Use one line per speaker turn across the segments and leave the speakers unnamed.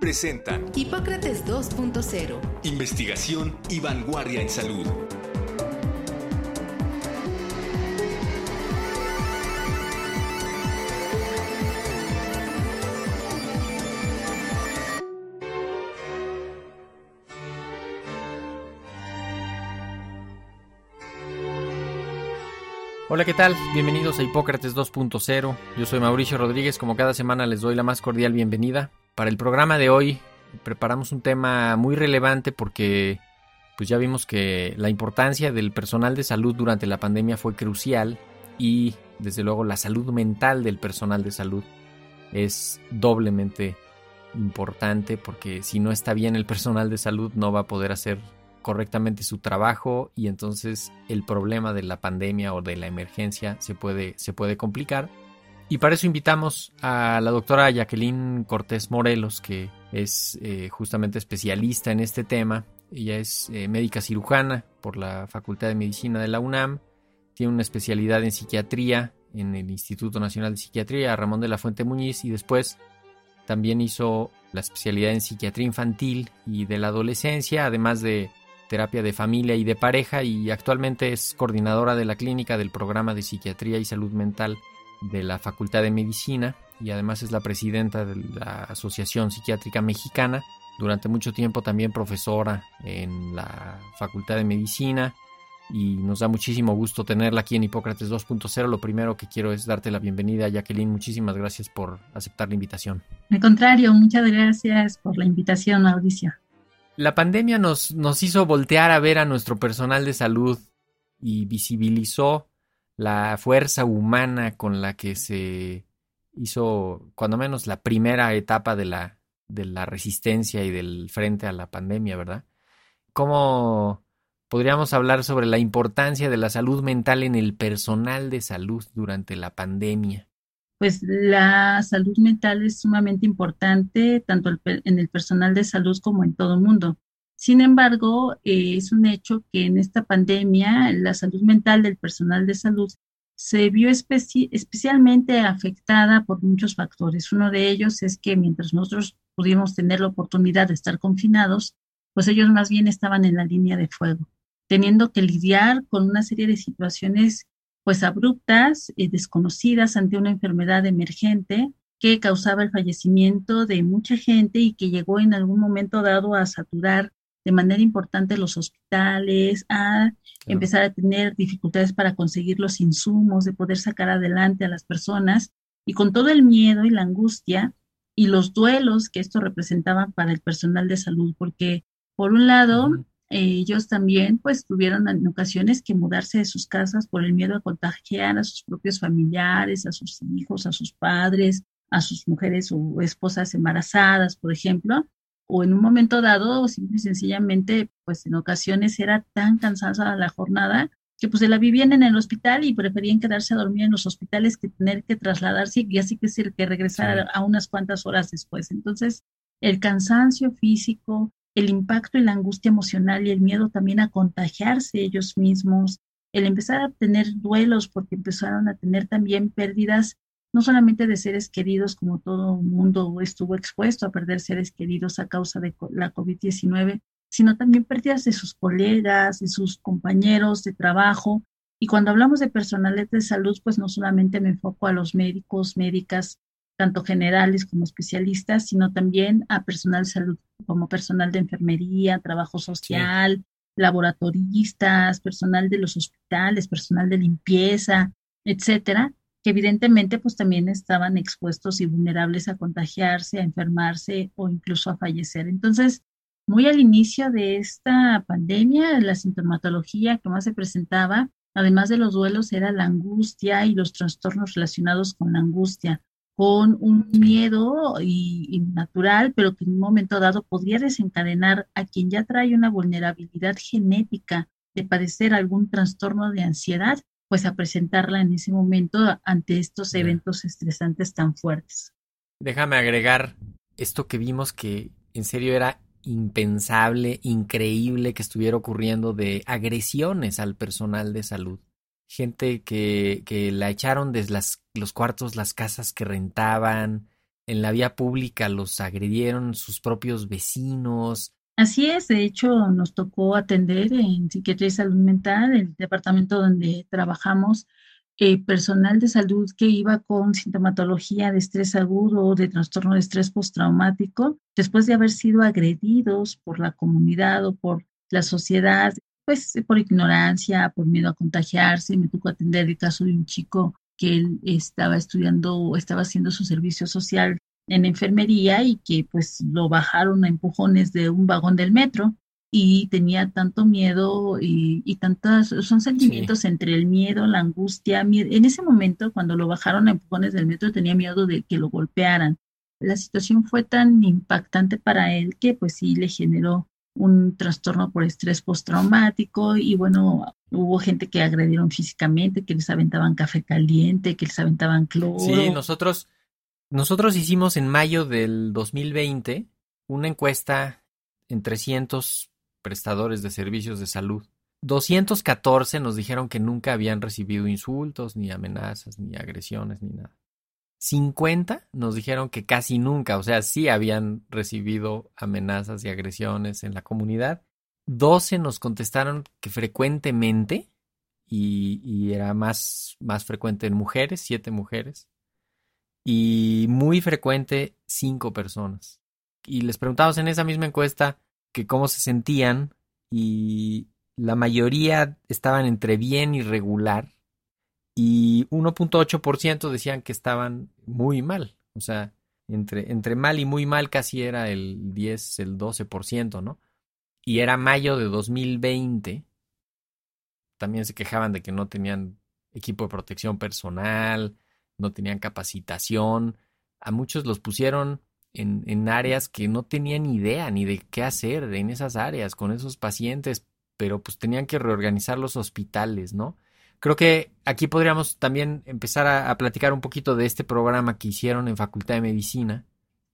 presentan
Hipócrates 2.0.
Investigación y vanguardia en salud.
Hola, ¿qué tal? Bienvenidos a Hipócrates 2.0. Yo soy Mauricio Rodríguez. Como cada semana les doy la más cordial bienvenida. Para el programa de hoy preparamos un tema muy relevante porque pues ya vimos que la importancia del personal de salud durante la pandemia fue crucial y desde luego la salud mental del personal de salud es doblemente importante porque si no está bien el personal de salud no va a poder hacer correctamente su trabajo y entonces el problema de la pandemia o de la emergencia se puede, se puede complicar. Y para eso invitamos a la doctora Jacqueline Cortés Morelos, que es eh, justamente especialista en este tema. Ella es eh, médica cirujana por la Facultad de Medicina de la UNAM, tiene una especialidad en psiquiatría en el Instituto Nacional de Psiquiatría Ramón de la Fuente Muñiz y después también hizo la especialidad en psiquiatría infantil y de la adolescencia, además de terapia de familia y de pareja y actualmente es coordinadora de la clínica del programa de psiquiatría y salud mental de la Facultad de Medicina y además es la presidenta de la Asociación Psiquiátrica Mexicana. Durante mucho tiempo también profesora en la Facultad de Medicina y nos da muchísimo gusto tenerla aquí en Hipócrates 2.0. Lo primero que quiero es darte la bienvenida, Jacqueline. Muchísimas gracias por aceptar la invitación.
Al contrario, muchas gracias por la invitación, Mauricio.
La pandemia nos, nos hizo voltear a ver a nuestro personal de salud y visibilizó la fuerza humana con la que se hizo, cuando menos, la primera etapa de la, de la resistencia y del frente a la pandemia, ¿verdad? ¿Cómo podríamos hablar sobre la importancia de la salud mental en el personal de salud durante la pandemia?
pues la salud mental es sumamente importante tanto en el personal de salud como en todo el mundo. Sin embargo, eh, es un hecho que en esta pandemia la salud mental del personal de salud se vio especialmente afectada por muchos factores. Uno de ellos es que mientras nosotros pudimos tener la oportunidad de estar confinados, pues ellos más bien estaban en la línea de fuego, teniendo que lidiar con una serie de situaciones pues abruptas, y desconocidas ante una enfermedad emergente que causaba el fallecimiento de mucha gente y que llegó en algún momento dado a saturar de manera importante los hospitales, a empezar a tener dificultades para conseguir los insumos, de poder sacar adelante a las personas. Y con todo el miedo y la angustia y los duelos que esto representaba para el personal de salud, porque por un lado, ellos también pues tuvieron en ocasiones que mudarse de sus casas por el miedo a contagiar a sus propios familiares, a sus hijos, a sus padres, a sus mujeres o esposas embarazadas, por ejemplo, o en un momento dado, simple y sencillamente, pues en ocasiones era tan cansada la jornada que pues se la vivían en el hospital y preferían quedarse a dormir en los hospitales que tener que trasladarse y así que ser que regresar a unas cuantas horas después. Entonces, el cansancio físico, el impacto y la angustia emocional y el miedo también a contagiarse ellos mismos, el empezar a tener duelos porque empezaron a tener también pérdidas no solamente de seres queridos, como todo el mundo estuvo expuesto a perder seres queridos a causa de la COVID-19, sino también pérdidas de sus colegas, de sus compañeros de trabajo. Y cuando hablamos de personales de salud, pues no solamente me enfoco a los médicos, médicas, tanto generales como especialistas, sino también a personal de salud como personal de enfermería, trabajo social, laboratoristas, personal de los hospitales, personal de limpieza, etcétera, que evidentemente pues también estaban expuestos y vulnerables a contagiarse, a enfermarse o incluso a fallecer. Entonces, muy al inicio de esta pandemia, la sintomatología que más se presentaba, además de los duelos, era la angustia y los trastornos relacionados con la angustia con un miedo y, natural, pero que en un momento dado podría desencadenar a quien ya trae una vulnerabilidad genética de padecer algún trastorno de ansiedad, pues a presentarla en ese momento ante estos eventos estresantes tan fuertes.
Déjame agregar esto que vimos que en serio era impensable, increíble que estuviera ocurriendo de agresiones al personal de salud gente que, que la echaron desde las, los cuartos, las casas que rentaban, en la vía pública los agredieron sus propios vecinos.
Así es, de hecho nos tocó atender en Psiquiatría y Salud Mental, el departamento donde trabajamos, eh, personal de salud que iba con sintomatología de estrés agudo o de trastorno de estrés postraumático, después de haber sido agredidos por la comunidad o por la sociedad pues por ignorancia, por miedo a contagiarse. Me tocó atender el caso de un chico que él estaba estudiando o estaba haciendo su servicio social en enfermería y que pues lo bajaron a empujones de un vagón del metro y tenía tanto miedo y, y tantos, son sentimientos entre el miedo, la angustia. En ese momento, cuando lo bajaron a empujones del metro, tenía miedo de que lo golpearan. La situación fue tan impactante para él que pues sí le generó un trastorno por estrés postraumático y bueno, hubo gente que agredieron físicamente, que les aventaban café caliente, que les aventaban cloro.
Sí, nosotros, nosotros hicimos en mayo del 2020 una encuesta en 300 prestadores de servicios de salud. 214 nos dijeron que nunca habían recibido insultos, ni amenazas, ni agresiones, ni nada. 50 nos dijeron que casi nunca, o sea, sí habían recibido amenazas y agresiones en la comunidad. 12 nos contestaron que frecuentemente, y, era más, más frecuente en mujeres, 7 mujeres, y muy frecuente 5 personas. Y les preguntamos en esa misma encuesta que cómo se sentían y la mayoría estaban entre bien y regular y 1.8% decían que estaban muy mal. O sea, entre, entre mal y muy mal casi era el 10, el 12%, ¿no? Y era mayo de 2020. También se quejaban de que no tenían equipo de protección personal, no tenían capacitación. A muchos los pusieron en, en áreas que no tenían idea ni de qué hacer en esas áreas con esos pacientes, pero pues tenían que reorganizar los hospitales, ¿no? Creo que aquí podríamos también empezar a, platicar un poquito de este programa que hicieron en Facultad de Medicina,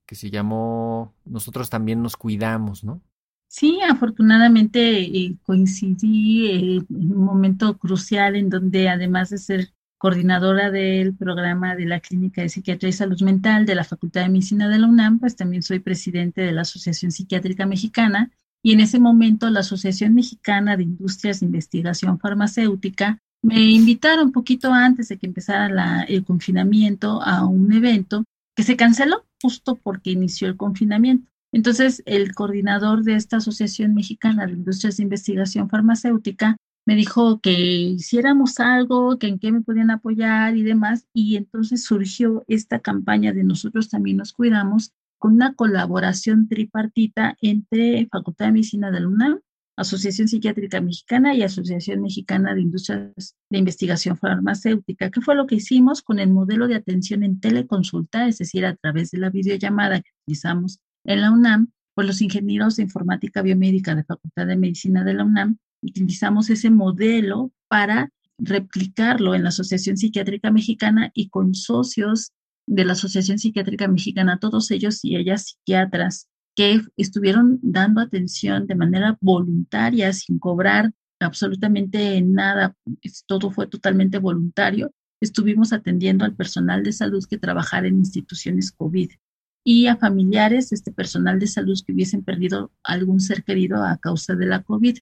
que se llamó Nosotros también nos cuidamos, ¿no?
Sí, afortunadamente eh, coincidí eh, en un momento crucial en donde además de ser coordinadora del programa de la Clínica de Psiquiatría y Salud Mental de la Facultad de Medicina de la UNAM, pues también soy presidente de la Asociación Psiquiátrica Mexicana y en ese momento la Asociación Mexicana de Industrias de Investigación Farmacéutica me invitaron un poquito antes de que empezara el confinamiento a un evento que se canceló justo porque inició el confinamiento. Entonces, el coordinador de esta Asociación Mexicana de Industrias de Investigación Farmacéutica me dijo que hiciéramos algo, que en qué me podían apoyar y demás. Y entonces surgió esta campaña de Nosotros también nos cuidamos con una colaboración tripartita entre Facultad de Medicina de la UNAM, Asociación Psiquiátrica Mexicana y Asociación Mexicana de Industrias de Investigación Farmacéutica, que fue lo que hicimos con el modelo de atención en teleconsulta, es decir, a través de la videollamada que utilizamos en la UNAM, pues los ingenieros de informática biomédica de Facultad de Medicina de la UNAM utilizamos ese modelo para replicarlo en la Asociación Psiquiátrica Mexicana y con socios de la Asociación Psiquiátrica Mexicana, todos ellos y ellas psiquiatras que estuvieron dando atención de manera voluntaria, sin cobrar absolutamente nada, todo fue totalmente voluntario. Estuvimos atendiendo al personal de salud que trabajara en instituciones COVID y a familiares de este personal de salud que hubiesen perdido algún ser querido a causa de la COVID.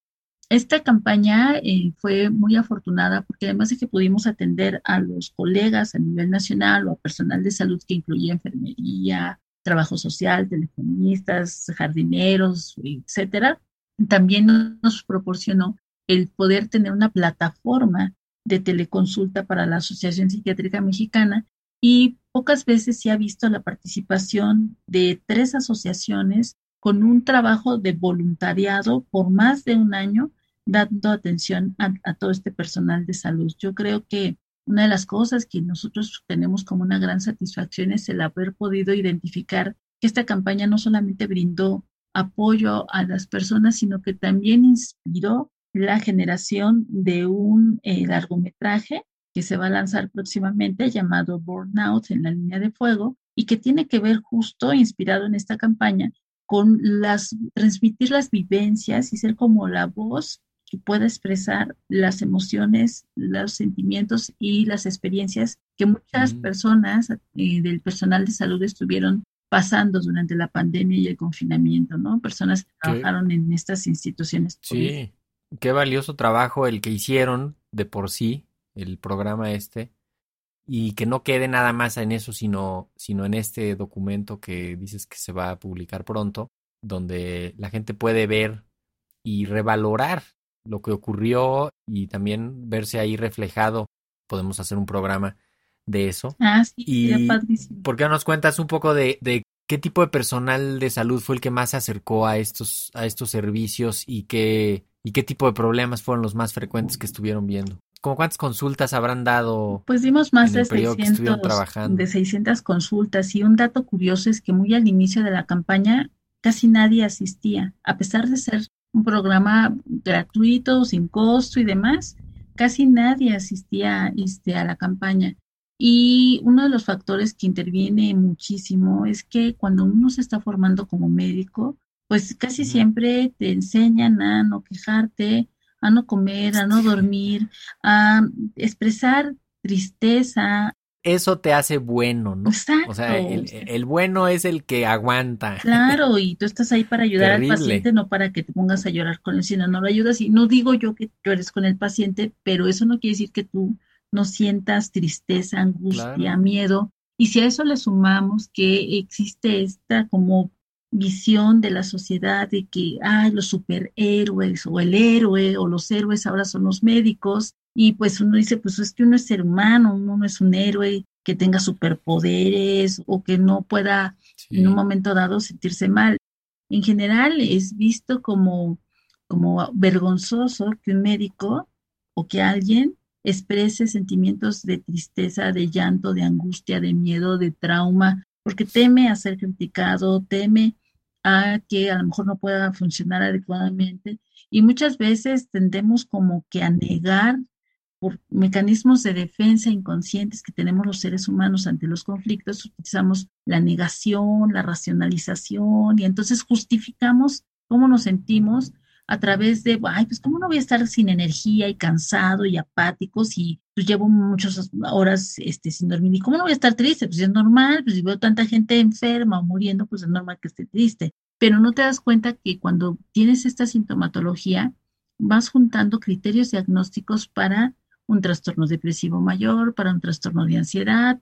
Esta campaña eh, fue muy afortunada porque además de que pudimos atender a los colegas a nivel nacional o a personal de salud que incluía enfermería, trabajo social, telefonistas, jardineros, etcétera, también nos proporcionó el poder tener una plataforma de teleconsulta para la Asociación Psiquiátrica Mexicana y pocas veces se ha visto la participación de tres asociaciones con un trabajo de voluntariado por más de un año dando atención a, todo este personal de salud. Yo creo que una de las cosas que nosotros tenemos como una gran satisfacción es el haber podido identificar que esta campaña no solamente brindó apoyo a las personas, sino que también inspiró la generación de un eh, largometraje que se va a lanzar próximamente llamado Burnout en la línea de fuego y que tiene que ver justo inspirado en esta campaña con las transmitir las vivencias y ser como la voz que pueda expresar las emociones, los sentimientos y las experiencias que muchas personas eh, del personal de salud estuvieron pasando durante la pandemia y el confinamiento, ¿no? Personas que trabajaron en estas instituciones.
Sí, qué valioso trabajo el que hicieron de por sí, el programa este, y que no quede nada más en eso, sino, sino en este documento que dices que se va a publicar pronto, donde la gente puede ver y revalorar lo que ocurrió y también verse ahí reflejado. Podemos hacer un programa de eso.
Ah, sí,
y ¿Por qué no nos cuentas un poco de, de, qué tipo de personal de salud fue el que más se acercó a estos, a estos servicios y qué, y qué tipo de problemas fueron los más frecuentes que estuvieron viendo? ¿Cómo cuántas consultas habrán dado?
Pues dimos más de 600, de 600 consultas y un dato curioso es que muy al inicio de la campaña casi nadie asistía, a pesar de ser un programa gratuito, sin costo y demás, casi nadie asistía este, a la campaña. Y uno de los factores que interviene muchísimo es que cuando uno se está formando como médico, pues casi siempre te enseñan a no quejarte, a no comer, a no dormir, a expresar tristeza,
eso te hace bueno, ¿no? O sea, el, bueno es el que aguanta.
Claro, y tú estás ahí para ayudar al paciente, no para que te pongas a llorar con él, sino no lo ayudas. Y no digo yo que llores con el paciente, pero eso no quiere decir que tú no sientas tristeza, angustia, miedo. Y si a eso le sumamos que existe esta como visión de la sociedad de que, ay, los superhéroes o el héroe o los héroes ahora son los médicos, y pues uno dice, pues es que uno es ser humano, uno no es un héroe que tenga superpoderes o que no pueda en un momento dado sentirse mal. En general es visto como, como vergonzoso que un médico o que alguien exprese sentimientos de tristeza, de llanto, de angustia, de miedo, de trauma, porque teme a ser criticado, teme a que a lo mejor no pueda funcionar adecuadamente. Y muchas veces tendemos como que a negar por mecanismos de defensa inconscientes que tenemos los seres humanos ante los conflictos, utilizamos la negación, la racionalización y entonces justificamos cómo nos sentimos a través de, ay, pues cómo no voy a estar sin energía y cansado y apático si pues llevo muchas horas este, sin dormir. ¿Y cómo no voy a estar triste? Pues es normal, pues si veo tanta gente enferma o muriendo, pues es normal que esté triste. Pero no te das cuenta que cuando tienes esta sintomatología, vas juntando criterios diagnósticos para un trastorno depresivo mayor, para un trastorno de ansiedad.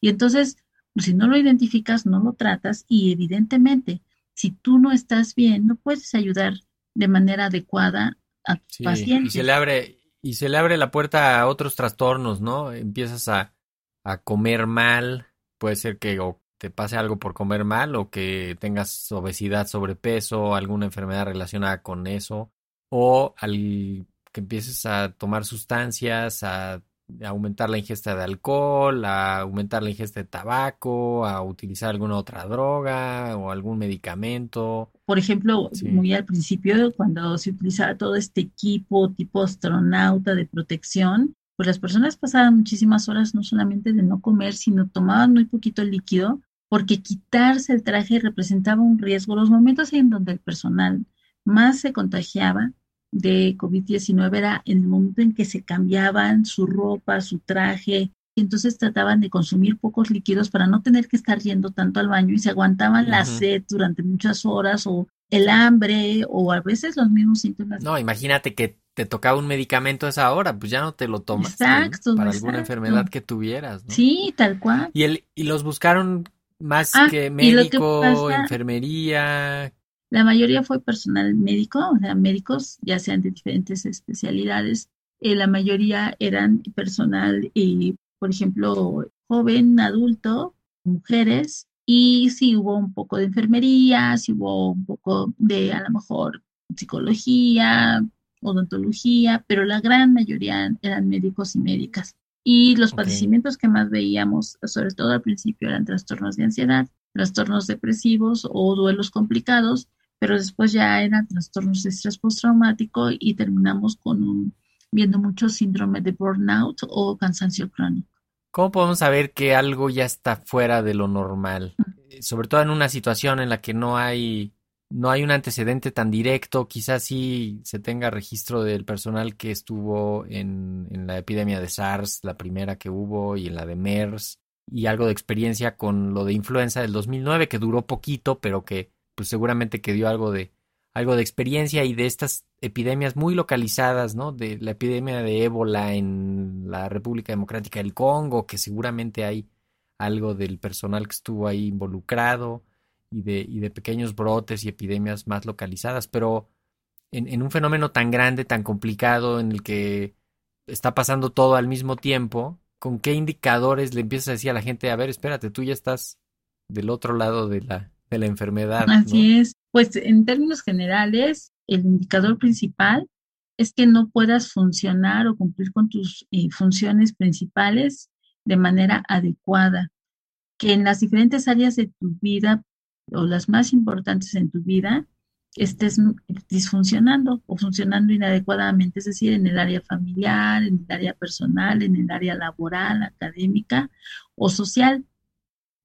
y entonces, pues, si no lo identificas, no lo tratas y evidentemente, si tú no estás bien, no puedes ayudar de manera adecuada a tu paciente.
Y se le abre y se le abre la puerta a otros trastornos, ¿no? Empiezas a, a comer mal, puede ser que o te pase algo por comer mal o que tengas obesidad, sobrepeso, alguna enfermedad relacionada con eso, o al que empieces a tomar sustancias, a, aumentar la ingesta de alcohol, a aumentar la ingesta de tabaco, a utilizar alguna otra droga o algún medicamento.
Por ejemplo, muy al principio, cuando se utilizaba todo este equipo tipo astronauta de protección, pues las personas pasaban muchísimas horas no solamente de no comer, sino tomaban muy poquito líquido, porque quitarse el traje representaba un riesgo. Los momentos en donde el personal más se contagiaba de COVID-19 era en el momento en que se cambiaban su ropa, su traje, y entonces trataban de consumir pocos líquidos para no tener que estar yendo tanto al baño y se aguantaban la sed durante muchas horas o el hambre o a veces los mismos síntomas.
No, imagínate que te tocaba un medicamento a esa hora, pues ya no te lo tomas exacto, para alguna enfermedad que tuvieras.
Sí, tal cual.
Y, el, y los buscaron más ah, que médico, enfermería,
la mayoría fue personal médico, o sea, médicos, ya sean de diferentes especialidades. Eh, la mayoría eran personal, y, por ejemplo, joven, adulto, mujeres, y sí hubo un poco de enfermería, sí hubo un poco de, a lo mejor, psicología, odontología, pero la gran mayoría eran médicos y médicas. Y los padecimientos que más veíamos, sobre todo al principio, eran trastornos de ansiedad, trastornos depresivos o duelos complicados, pero después ya eran trastornos de estrés postraumático y terminamos con un, viendo mucho síndrome de burnout o cansancio crónico.
¿Cómo podemos saber que algo ya está fuera de lo normal? Eh, sobre todo en una situación en la que no hay no hay un antecedente tan directo, quizás sí se tenga registro del personal que estuvo en, en, la epidemia de SARS, la primera que hubo, y en la de MERS, y algo de experiencia con lo de influenza del 2009, que duró poquito, pero que pues seguramente que dio algo de, algo de experiencia y de estas epidemias muy localizadas, ¿no? De la epidemia de ébola en la República Democrática del Congo, que seguramente hay algo del personal que estuvo ahí involucrado y de, y de pequeños brotes y epidemias más localizadas, pero en, en, un fenómeno tan grande, tan complicado, en el que está pasando todo al mismo tiempo, ¿con qué indicadores le empiezas a decir a la gente, a ver, espérate, tú ya estás del otro lado de la, de la enfermedad?
Así es. Pues en términos generales, el indicador principal es que no puedas funcionar o cumplir con tus eh, funciones principales de manera adecuada, que en las diferentes áreas de tu vida o las más importantes en tu vida estés disfuncionando o funcionando inadecuadamente, es decir, en el área familiar, en el área personal, en el área laboral, académica o social.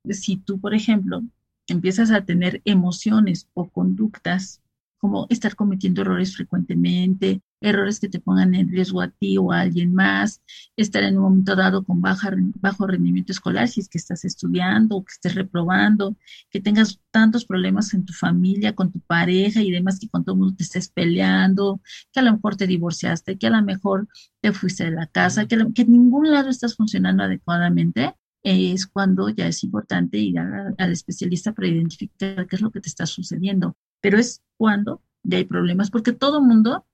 Si tú, por ejemplo, empiezas a tener emociones o conductas como estar cometiendo errores frecuentemente, errores que te pongan en riesgo a ti o a alguien más, estar en un momento dado con baja, bajo rendimiento escolar si es que estás estudiando o que estés reprobando, que tengas tantos problemas en tu familia, con tu pareja y demás, que con todo el mundo te estés peleando, que a lo mejor te divorciaste, que a lo mejor te fuiste de la casa, que, que en ningún lado estás funcionando adecuadamente, es cuando ya es importante ir al especialista para identificar qué es lo que te está sucediendo. Pero es cuando ya hay problemas, porque todo mundo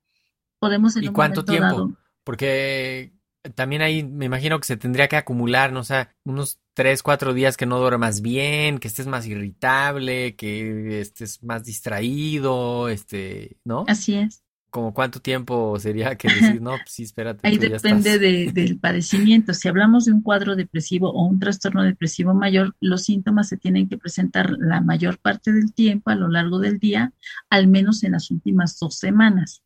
podemos
en ¿Y cuánto tiempo? Porque también ahí me imagino que se tendría que acumular, ¿no? O sea, unos tres, cuatro días que no duermas bien, que estés más irritable, que estés más distraído, este, ¿no?
Así es.
¿Como cuánto tiempo sería que decir, no, pues sí, espérate.
Ahí depende del padecimiento. Si hablamos de un cuadro depresivo o un trastorno depresivo mayor, los síntomas se tienen que presentar la mayor parte del tiempo a lo largo del día, al menos en las últimas dos semanas.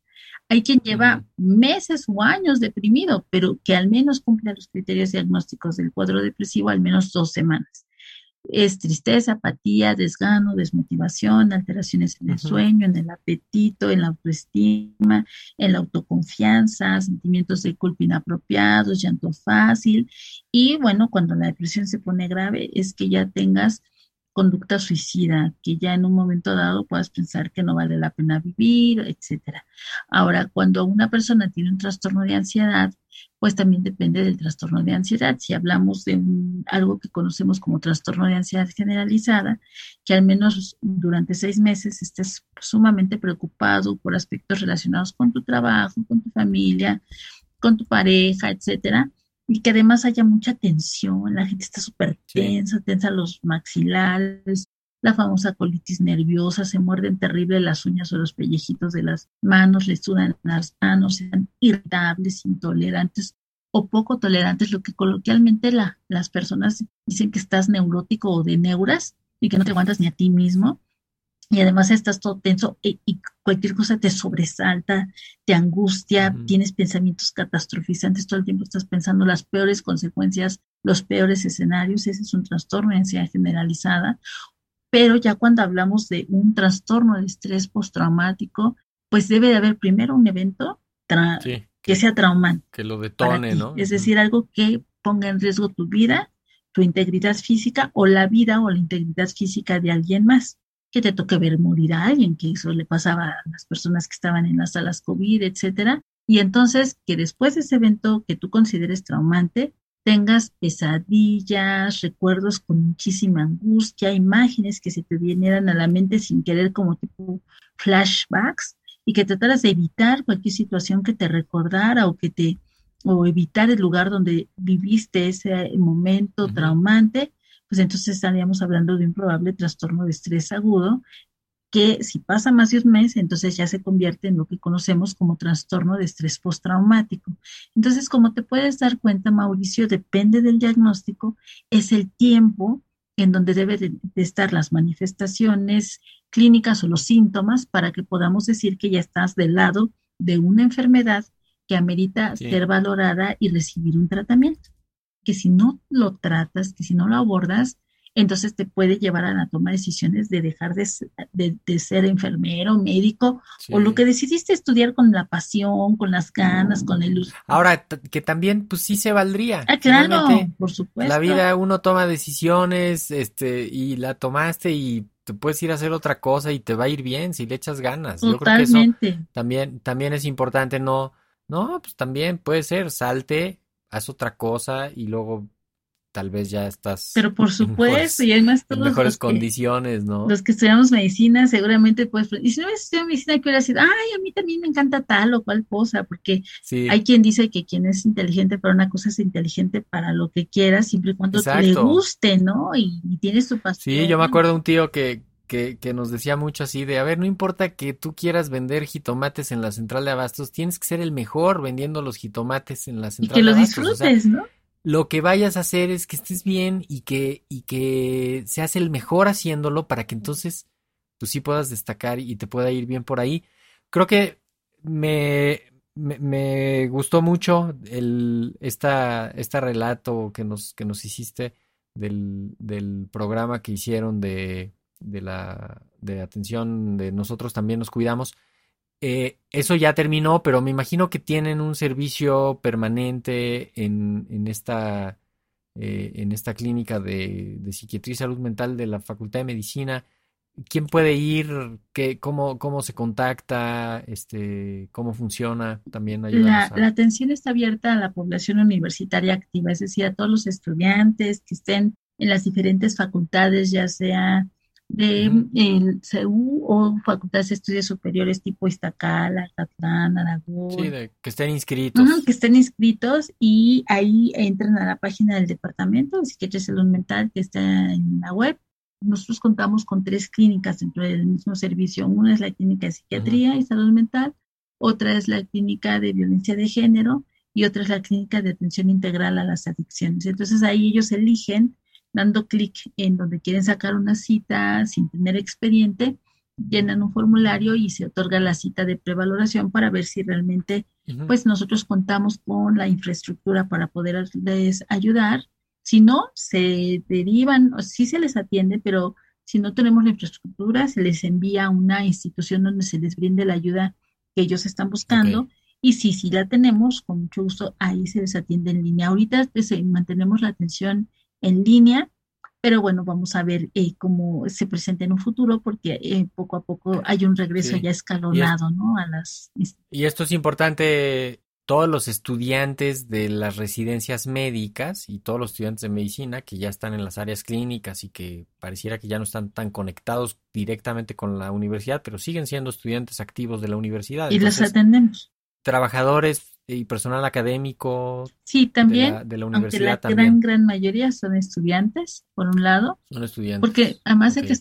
Hay quien lleva meses o años deprimido, pero que al menos cumple los criterios diagnósticos del cuadro depresivo al menos dos semanas es tristeza, apatía, desgano, desmotivación, alteraciones en el sueño, en el apetito, en la autoestima, en la autoconfianza, sentimientos de culpa inapropiados, llanto fácil. Y bueno, cuando la depresión se pone grave es que ya tengas conducta suicida, que ya en un momento dado puedas pensar que no vale la pena vivir, etcétera. Ahora, cuando una persona tiene un trastorno de ansiedad, pues también depende del trastorno de ansiedad. Si hablamos de algo que conocemos como trastorno de ansiedad generalizada, que al menos durante seis meses estés sumamente preocupado por aspectos relacionados con tu trabajo, con tu familia, con tu pareja, etcétera, y que además haya mucha tensión, la gente está súper tensa, tensa los maxilares, la famosa colitis nerviosa, se muerden terrible las uñas o los pellejitos de las manos, les sudan las manos, sean irritables, intolerantes o poco tolerantes, lo que coloquialmente la, las personas dicen que estás neurótico o de neuras y que no te aguantas ni a ti mismo y además estás todo tenso y, cualquier cosa te sobresalta, te angustia, tienes pensamientos catastrofizantes, todo el tiempo estás pensando las peores consecuencias, los peores escenarios, ese es un trastorno de ansiedad generalizada. Pero ya cuando hablamos de un trastorno de estrés postraumático, pues debe de haber primero un evento que, sea traumante.
Que lo detone, ¿no?
Es decir, algo que ponga en riesgo tu vida, tu integridad física o la vida o la integridad física de alguien más que te toque ver morir a alguien, que eso le pasaba a las personas que estaban en las salas COVID, etcétera. Y entonces que después de ese evento que tú consideres traumante, tengas pesadillas, recuerdos con muchísima angustia, imágenes que se te vinieran a la mente sin querer como tipo flashbacks y que trataras de evitar cualquier situación que te recordara o que te o evitar el lugar donde viviste ese momento traumante pues entonces estaríamos hablando de un probable trastorno de estrés agudo que si pasa más de un mes, entonces ya se convierte en lo que conocemos como trastorno de estrés postraumático. Entonces, como te puedes dar cuenta, Mauricio, depende del diagnóstico, es el tiempo en donde deben de, estar las manifestaciones clínicas o los síntomas para que podamos decir que ya estás del lado de una enfermedad que amerita ser valorada y recibir un tratamiento. Que si no lo tratas, que si no lo abordas, entonces te puede llevar a la toma de decisiones de dejar de, ser enfermero, médico, o lo que decidiste estudiar con la pasión, con las ganas, con el uso.
Ahora, que también, pues sí se valdría.
Ah, claro, por supuesto.
La vida, uno toma decisiones, este, y la tomaste y te puedes ir a hacer otra cosa y te va a ir bien si le echas ganas.
Yo creo que eso
también, también es importante, no, no, pues también puede ser, salte, haz otra cosa y luego tal vez ya estás.
Pero por supuesto, y además
todos. En mejores condiciones, ¿no?
Los que estudiamos medicina, seguramente, pues, y si no hubiera estudiado medicina, que hubiera sido, ay, a mí también me encanta tal o cual cosa, porque hay quien dice que quien es inteligente para una cosa es inteligente para lo que quiera, siempre y cuando te le guste, ¿no? Y, y tienes tu pasión.
Sí, yo me acuerdo de un tío que, que, que, nos decía mucho así de, a ver, no importa que tú quieras vender jitomates en la central de abastos, tienes que ser el mejor vendiendo los jitomates en la central
de
abastos.
Y que lo disfrutes, ¿no?
Lo que vayas a hacer es que estés bien y que, y que seas el mejor haciéndolo para que entonces tú sí puedas destacar y te pueda ir bien por ahí. Creo que me, me, gustó mucho el, esta, este relato que nos, que nos hiciste del, del programa que hicieron de, de la de atención de nosotros también nos cuidamos. Eh, eso ya terminó, pero me imagino que tienen un servicio permanente en, en esta, eh, en esta clínica de, psiquiatría y salud mental de la Facultad de Medicina. ¿Quién puede ir? ¿Qué, cómo, ¿Cómo se contacta? Este, ¿Cómo funciona? También
la, la atención está abierta a la población universitaria activa, es decir, a todos los estudiantes que estén en las diferentes facultades, ya sea de el CEU o facultades de estudios superiores tipo Iztacala, Catlán, Aragón.
Sí, que estén inscritos.
que estén inscritos y ahí entran a la página del Departamento de Psiquiatría y Salud Mental que está en la web. Nosotros contamos con tres clínicas dentro del mismo servicio. Una es la clínica de psiquiatría y salud mental, otra es la clínica de violencia de género y otra es la clínica de atención integral a las adicciones. Entonces ahí ellos eligen dando clic en donde quieren sacar una cita sin tener expediente, llenan un formulario y se otorga la cita de prevaloración para ver si realmente pues nosotros contamos con la infraestructura para poderles ayudar. Si no, se derivan, o sí se les atiende, pero si no tenemos la infraestructura, se les envía a una institución donde se les brinde la ayuda que ellos están buscando. Y si sí la tenemos, con mucho gusto, ahí se les atiende en línea. Ahorita pues, mantenemos la atención en línea, pero bueno, vamos a ver eh, cómo se presenta en un futuro porque eh, poco a poco hay un regreso ya escalonado, ¿no? A las...
Y esto es importante, todos los estudiantes de las residencias médicas y todos los estudiantes de medicina que ya están en las áreas clínicas y que pareciera que ya no están tan conectados directamente con la universidad, pero siguen siendo estudiantes activos de la universidad.
Y los atendemos.
Trabajadores y personal académico
sí también
de la, universidad
aunque la gran gran mayoría son estudiantes por un lado
son estudiantes.
porque además de, que,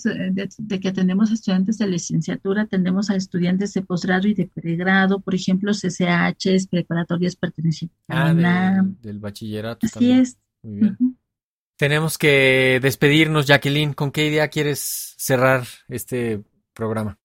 de, que atendemos a estudiantes de licenciatura atendemos a estudiantes de posgrado y de pregrado por ejemplo CCHs preparatorias pertenecientes
ah, del bachillerato
así es.
Muy bien. Tenemos que despedirnos Jacqueline. Con qué idea quieres cerrar este programa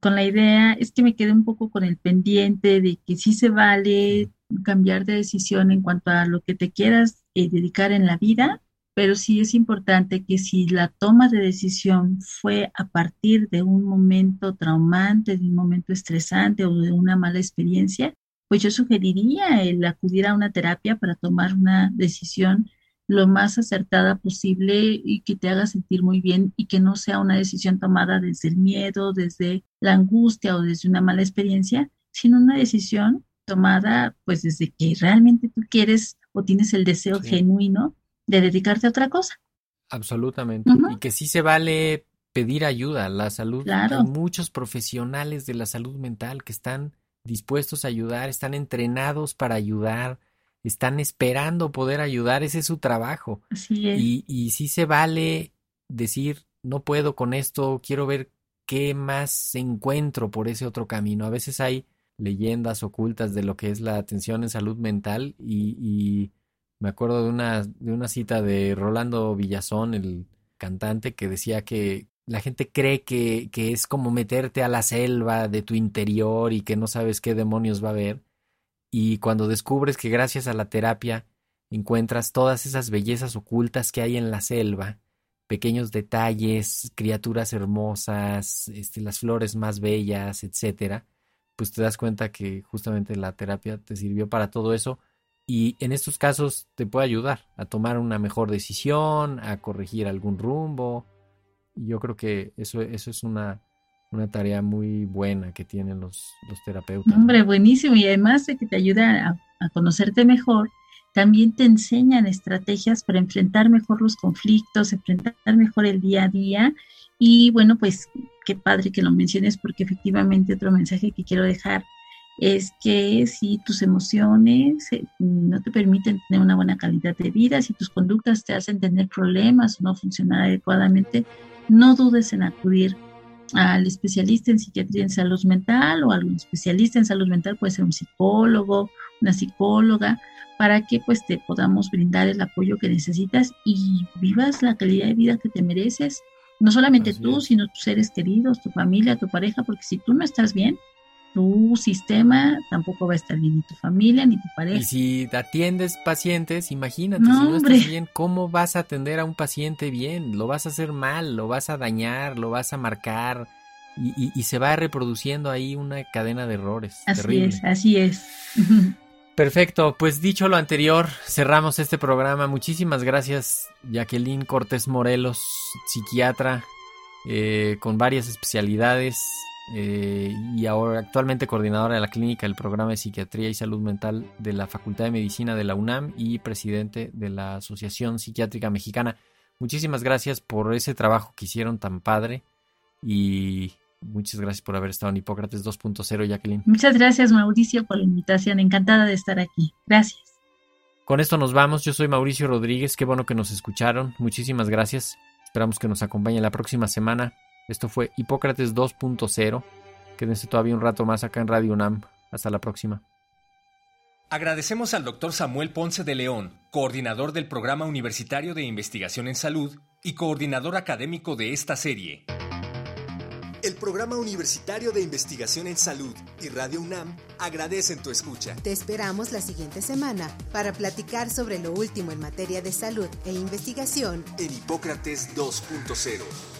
con la idea, es que me quedé un poco con el pendiente de que sí se vale cambiar de decisión en cuanto a lo que te quieras eh, dedicar en la vida, pero sí es importante que si la toma de decisión fue a partir de un momento traumante, de un momento estresante o de una mala experiencia, pues yo sugeriría el acudir a una terapia para tomar una decisión lo más acertada posible y que te haga sentir muy bien y que no sea una decisión tomada desde el miedo, desde la angustia o desde una mala experiencia, sino una decisión tomada pues desde que realmente tú quieres o tienes el deseo genuino de dedicarte a otra cosa.
Absolutamente. Y que sí se vale pedir ayuda. La salud, hay muchos profesionales de la salud mental que están dispuestos a ayudar, están entrenados para ayudar están esperando poder ayudar, ese es su trabajo.
Así es.
Y, y sí se vale decir, no puedo con esto, quiero ver qué más encuentro por ese otro camino. A veces hay leyendas ocultas de lo que es la atención en salud mental y, me acuerdo de una, de una cita de Rolando Villazón, el cantante, que decía que la gente cree que, que es como meterte a la selva de tu interior y que no sabes qué demonios va a haber. Y cuando descubres que gracias a la terapia encuentras todas esas bellezas ocultas que hay en la selva, pequeños detalles, criaturas hermosas, este, las flores más bellas, etcétera, pues te das cuenta que justamente la terapia te sirvió para todo eso y en estos casos te puede ayudar a tomar una mejor decisión, a corregir algún rumbo. Y yo creo que eso, eso es una, una tarea muy buena que tienen los, los terapeutas.
Hombre, buenísimo. Y además de que te ayuda a, a conocerte mejor, también te enseñan estrategias para enfrentar mejor los conflictos, enfrentar mejor el día a día. Y bueno, pues qué padre que lo menciones porque efectivamente otro mensaje que quiero dejar es que si tus emociones eh, no te permiten tener una buena calidad de vida, si tus conductas te hacen tener problemas o no funcionar adecuadamente, no dudes en acudir al especialista en psiquiatría en salud mental o algún especialista en salud mental, puede ser un psicólogo, una psicóloga, para que pues te podamos brindar el apoyo que necesitas y vivas la calidad de vida que te mereces. No solamente tú, sino tus seres queridos, tu familia, tu pareja, porque si tú no estás bien, tu sistema tampoco va a estar bien, ni tu familia, ni tu pareja.
Y si atiendes pacientes, imagínate, si no estás bien, ¿cómo vas a atender a un paciente bien? Lo vas a hacer mal, lo vas a dañar, lo vas a marcar. Y, se va reproduciendo ahí una cadena de errores.
Así es, así es.
Perfecto, pues dicho lo anterior, cerramos este programa. Muchísimas gracias, Jacqueline Cortés Morelos, psiquiatra eh, con varias especialidades eh, y ahora actualmente coordinadora de la clínica del programa de psiquiatría y salud mental de la Facultad de Medicina de la UNAM y presidente de la Asociación Psiquiátrica Mexicana. Muchísimas gracias por ese trabajo que hicieron tan padre y Muchas gracias por haber estado en Hipócrates 2.0, Jacqueline.
Muchas gracias, Mauricio, por la invitación. Encantada de estar aquí. Gracias.
Con esto nos vamos. Yo soy Mauricio Rodríguez. Qué bueno que nos escucharon. Muchísimas gracias. Esperamos que nos acompañe la próxima semana. Esto fue Hipócrates 2.0. Quédense todavía un rato más acá en Radio UNAM. Hasta la próxima.
Agradecemos al doctor Samuel Ponce de León, coordinador del Programa Universitario de Investigación en Salud y coordinador académico de esta serie el Programa Universitario de Investigación en Salud y Radio UNAM agradecen tu escucha.
Te esperamos la siguiente semana para platicar sobre lo último en materia de salud e investigación
en Hipócrates 2.0.